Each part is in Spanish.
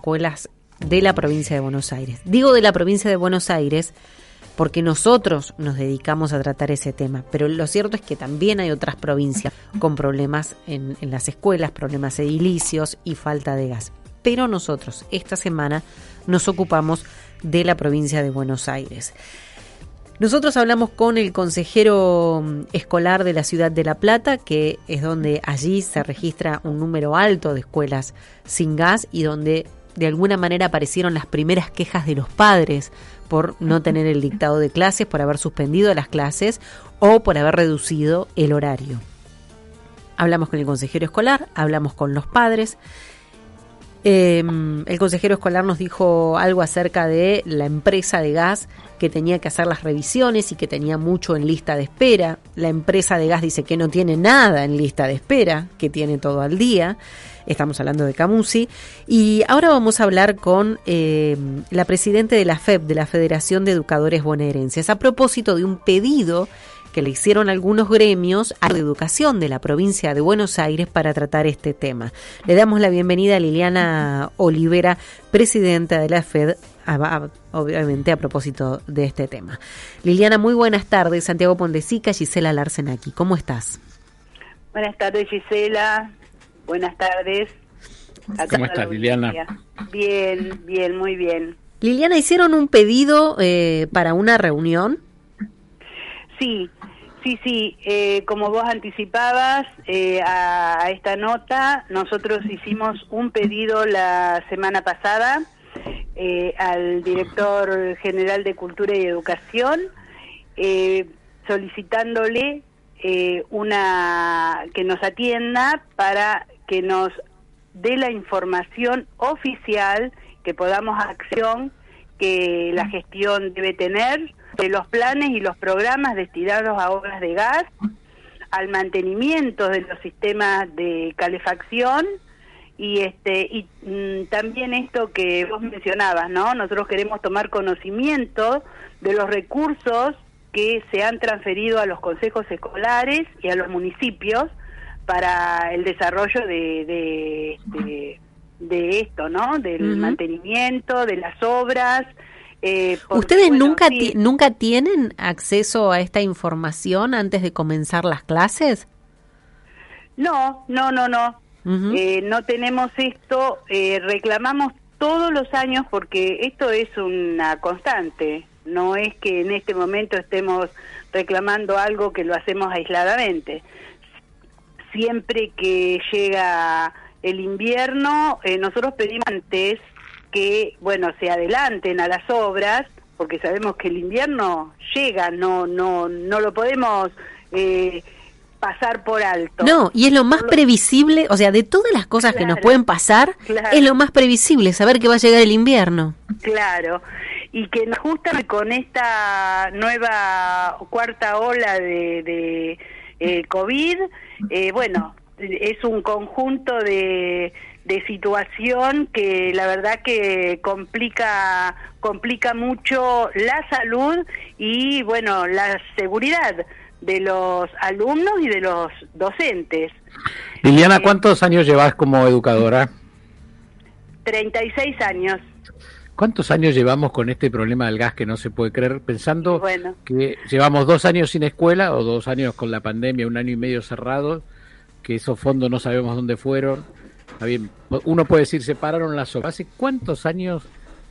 escuelas de la provincia de Buenos Aires. Digo de la provincia de Buenos Aires porque nosotros nos dedicamos a tratar ese tema, pero lo cierto es que también hay otras provincias con problemas en, en las escuelas, problemas edilicios y falta de gas. Pero nosotros esta semana nos ocupamos de la provincia de Buenos Aires. Nosotros hablamos con el consejero mm, escolar de la ciudad de La Plata, que es donde allí se registra un número alto de escuelas sin gas y donde de alguna manera aparecieron las primeras quejas de los padres por no tener el dictado de clases, por haber suspendido las clases o por haber reducido el horario. Hablamos con el consejero escolar, hablamos con los padres eh, el consejero escolar nos dijo algo acerca de la empresa de gas que tenía que hacer las revisiones y que tenía mucho en lista de espera. La empresa de gas dice que no tiene nada en lista de espera, que tiene todo al día. Estamos hablando de Camusi. Y ahora vamos a hablar con eh, la presidenta de la FEB, de la Federación de Educadores Bonaerenses, a propósito de un pedido que le hicieron algunos gremios a la educación de la provincia de Buenos Aires para tratar este tema. Le damos la bienvenida a Liliana Olivera, presidenta de la FED, obviamente a propósito de este tema. Liliana, muy buenas tardes. Santiago Pondesica, Gisela Larsenaki. ¿Cómo estás? Buenas tardes, Gisela. Buenas tardes. ¿Cómo estás, Liliana? Bien, bien, muy bien. Liliana, hicieron un pedido eh, para una reunión. Sí, Sí, sí, eh, como vos anticipabas eh, a, esta nota, nosotros hicimos un pedido la semana pasada eh, al director general de Cultura y Educación, solicitándole una que nos atienda para que nos dé la información oficial que podamos acción que la gestión debe tener de los planes y los programas destinados a obras de gas, al mantenimiento de los sistemas de calefacción y este y mm, también esto que vos mencionabas, ¿no? Nosotros queremos tomar conocimiento de los recursos que se han transferido a los consejos escolares y a los municipios para el desarrollo de, de, este, de, esto, ¿no? Del mantenimiento, de las obras, eh, ¿Ustedes nunca, nunca tienen acceso a esta información antes de comenzar las clases? No, no, no, no. Eh, no tenemos esto. Eh, reclamamos todos los años porque esto es una constante. No es que en este momento estemos reclamando algo que lo hacemos aisladamente. Siempre que llega el invierno, nosotros pedimos antes que, bueno, se adelanten a las obras, porque sabemos que el invierno llega, no, no, no lo podemos eh, pasar por alto. No, y es lo más previsible, o sea, de todas las cosas que nos pueden pasar, es lo más previsible, saber que va a llegar el invierno. Claro, y que nos gusta con esta nueva cuarta ola de, de eh, COVID, eh, bueno, es un conjunto de, de situación que la verdad que complica complica mucho la salud y bueno la seguridad de los alumnos y de los docentes. Liliana, eh, ¿cuántos años llevas como educadora? 36 años. ¿Cuántos años llevamos con este problema del gas que no se puede creer? Pensando que llevamos dos años sin escuela o dos años con la pandemia, un año y medio cerrado, que esos fondos no sabemos dónde fueron bien, uno puede decir, se pararon las obras. ¿Hace cuántos años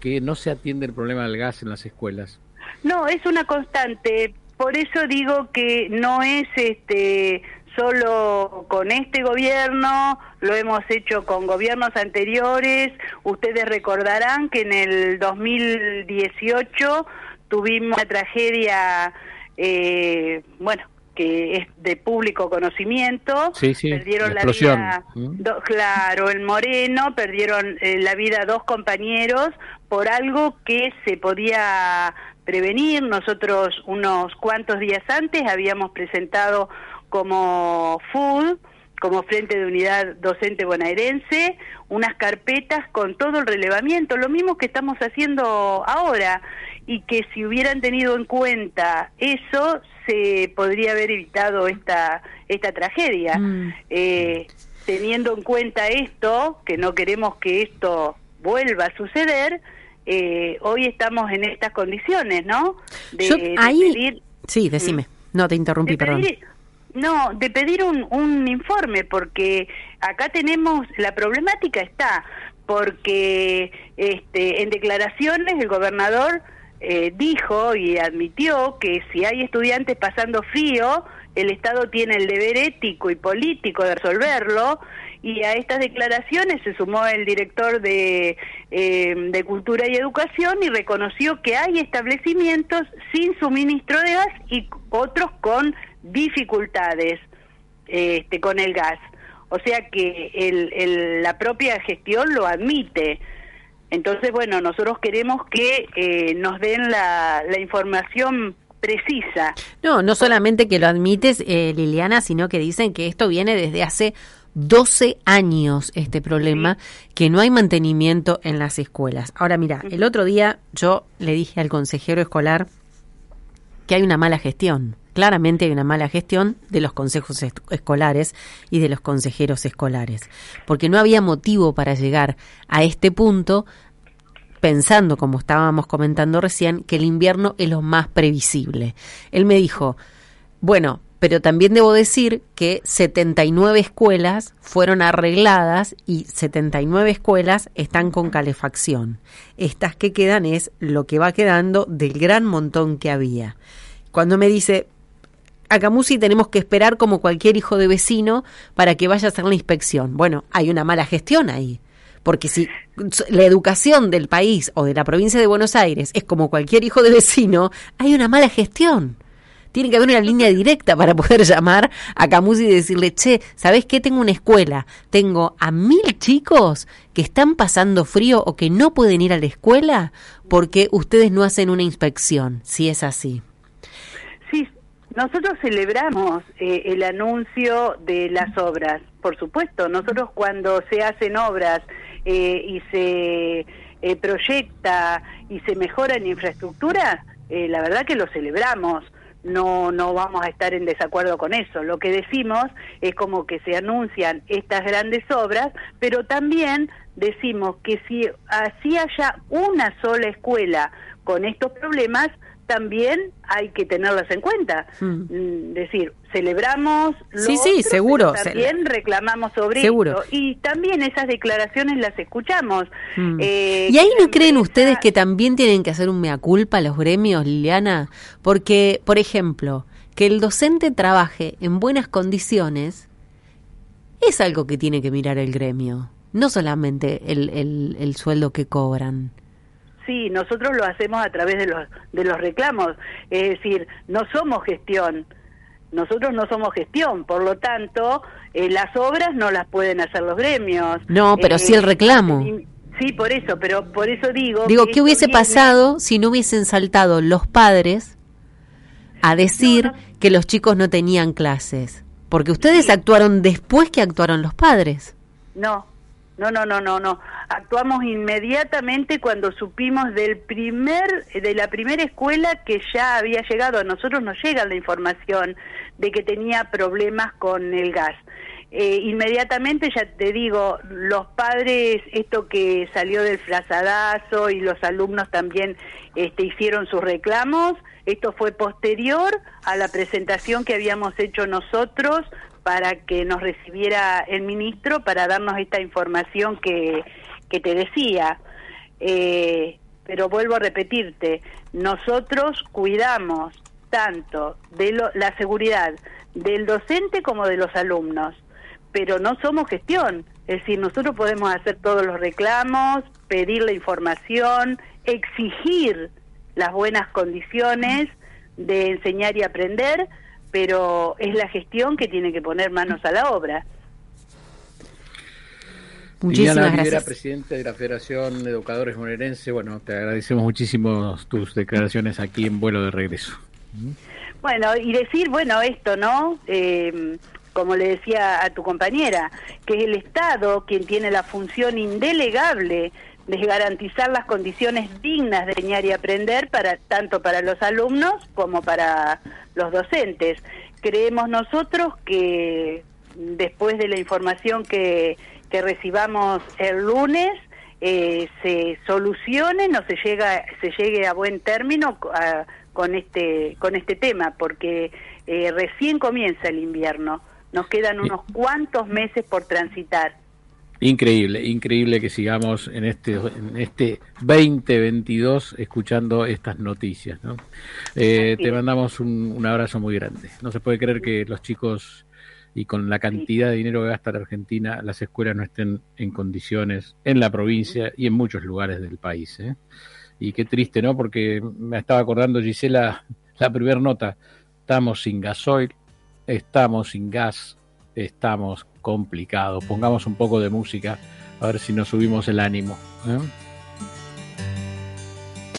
que no se atiende el problema del gas en las escuelas? No, es una constante. Por eso digo que no es este solo con este gobierno, lo hemos hecho con gobiernos anteriores. Ustedes recordarán que en el 2018 tuvimos una tragedia, eh, bueno, que es de público conocimiento, perdieron la, vida, ¿Mm? claro, el Moreno, perdieron eh, la vida dos compañeros por algo que se podía prevenir. Nosotros unos cuantos días antes habíamos presentado como FUD, como Frente de Unidad Docente Bonaerense, unas carpetas con todo el relevamiento, lo mismo que estamos haciendo ahora, y que si hubieran tenido en cuenta eso, se podría haber evitado esta, esta tragedia. Mm. Eh, teniendo en cuenta esto, que no queremos que esto vuelva a suceder, eh, hoy estamos en estas condiciones, ¿no? De, ahí... sí, decime. ¿Mm? No, te interrumpí, perdón. No, de pedir un, un informe, porque acá tenemos, la problemática está, porque este, en declaraciones el gobernador eh, dijo y admitió que si hay estudiantes pasando frío, el Estado tiene el deber ético y político de resolverlo, y a estas declaraciones se sumó el director de, eh, de Cultura y Educación y reconoció que hay establecimientos sin suministro de gas y otros con dificultades este, con el gas. O sea que el, la propia gestión lo admite. Entonces, bueno, nosotros queremos que eh, nos den la, la, información precisa. No, no solamente que lo admites, eh, Liliana, sino que dicen que esto viene desde hace 12 años este problema, que no hay mantenimiento en las escuelas. Ahora mira, el otro día yo le dije al consejero escolar que hay una mala gestión. Claramente hay una mala gestión de los consejos escolares y de los consejeros escolares, porque no había motivo para llegar a este punto pensando, como estábamos comentando recién, que el invierno es lo más previsible. Él me dijo, bueno, pero también debo decir que 79 escuelas fueron arregladas y 79 escuelas están con calefacción. Estas que quedan es lo que va quedando del gran montón que había. Cuando me dice, a Camusi tenemos que esperar como cualquier hijo de vecino para que vaya a hacer la inspección. Bueno, hay una mala gestión ahí. Porque si la educación del país o de la provincia de Buenos Aires es como cualquier hijo de vecino, hay una mala gestión. Tiene que haber una línea directa para poder llamar a Camusi y decirle, che, ¿sabés qué? Tengo una escuela, tengo a mil chicos que están pasando frío o que no pueden ir a la escuela porque ustedes no hacen una inspección, si es así. Nosotros celebramos eh, el anuncio de las obras, por supuesto. Nosotros cuando se hacen obras eh, y se eh, proyecta y se mejora en infraestructura, la verdad que lo celebramos. No, no vamos a estar en desacuerdo con eso. Lo que decimos es como que se anuncian estas grandes obras, pero también decimos que si así haya una sola escuela con estos problemas, también hay que tenerlas en cuenta. Hmm. Mm, decir, celebramos. sí, sí, seguro. También reclamamos sobre seguro. Y también esas declaraciones las escuchamos. Hmm. Eh, ¿Y ahí no creen ustedes que también tienen que hacer un mea culpa los gremios, Liliana? Porque, por ejemplo, que el docente trabaje en buenas condiciones es algo que tiene que mirar el gremio, no solamente el, el, el sueldo que cobran. Sí, nosotros lo hacemos a través de los, de los reclamos, es decir, no somos gestión, nosotros no somos gestión, por lo tanto, eh, las obras no las pueden hacer los gremios. No, pero sí el eh, reclamo. Sí, por eso, pero por eso digo... Digo, ¿qué hubiese pasado si no hubiesen saltado los padres a decir que los chicos no tenían clases? Porque ustedes actuaron después que actuaron los padres. No, no, no, no, no, no. Actuamos inmediatamente cuando supimos del primer, de la primera escuela que ya había llegado. A nosotros nos llega la información de que tenía problemas con el gas. Eh, inmediatamente, ya te digo, los padres, esto que salió del frazadazo y los alumnos también este, hicieron sus reclamos, esto fue posterior a la presentación que habíamos hecho nosotros para que nos recibiera el ministro para darnos esta información que, que te decía. Eh, pero vuelvo a repetirte, nosotros cuidamos tanto de la seguridad del docente como de los alumnos, pero no somos gestión. Es decir, nosotros podemos hacer todos los reclamos, pedir la información, exigir las buenas condiciones de enseñar y aprender, pero es la gestión que tiene que poner manos a la obra. Muchísimas gracias. presidente de la Federación de Educadores Bonaerense, bueno, te agradecemos muchísimo tus declaraciones aquí en vuelo de regreso. Bueno, y decir, bueno, esto, ¿no? Eh, como le decía a tu compañera, que es el Estado quien tiene la función indelegable de garantizar las condiciones dignas de enseñar y aprender para tanto para los alumnos como para los docentes. Creemos nosotros que después de la información que, que recibamos el lunes, eh, se solucione, no se llega, se llegue a buen término con este con este tema, porque eh, recién comienza el invierno, nos quedan unos cuantos meses por transitar. Increíble, increíble que sigamos en este en este 2022 escuchando estas noticias. ¿no? Eh, te mandamos un, un abrazo muy grande. No se puede creer que los chicos y con la cantidad de dinero que gasta la Argentina, las escuelas no estén en condiciones en la provincia y en muchos lugares del país. ¿eh? Y qué triste, ¿no? Porque me estaba acordando, Gisela, la primera nota, estamos sin gasoil, estamos sin gas, estamos complicados. Pongamos un poco de música a ver si nos subimos el ánimo. ¿eh?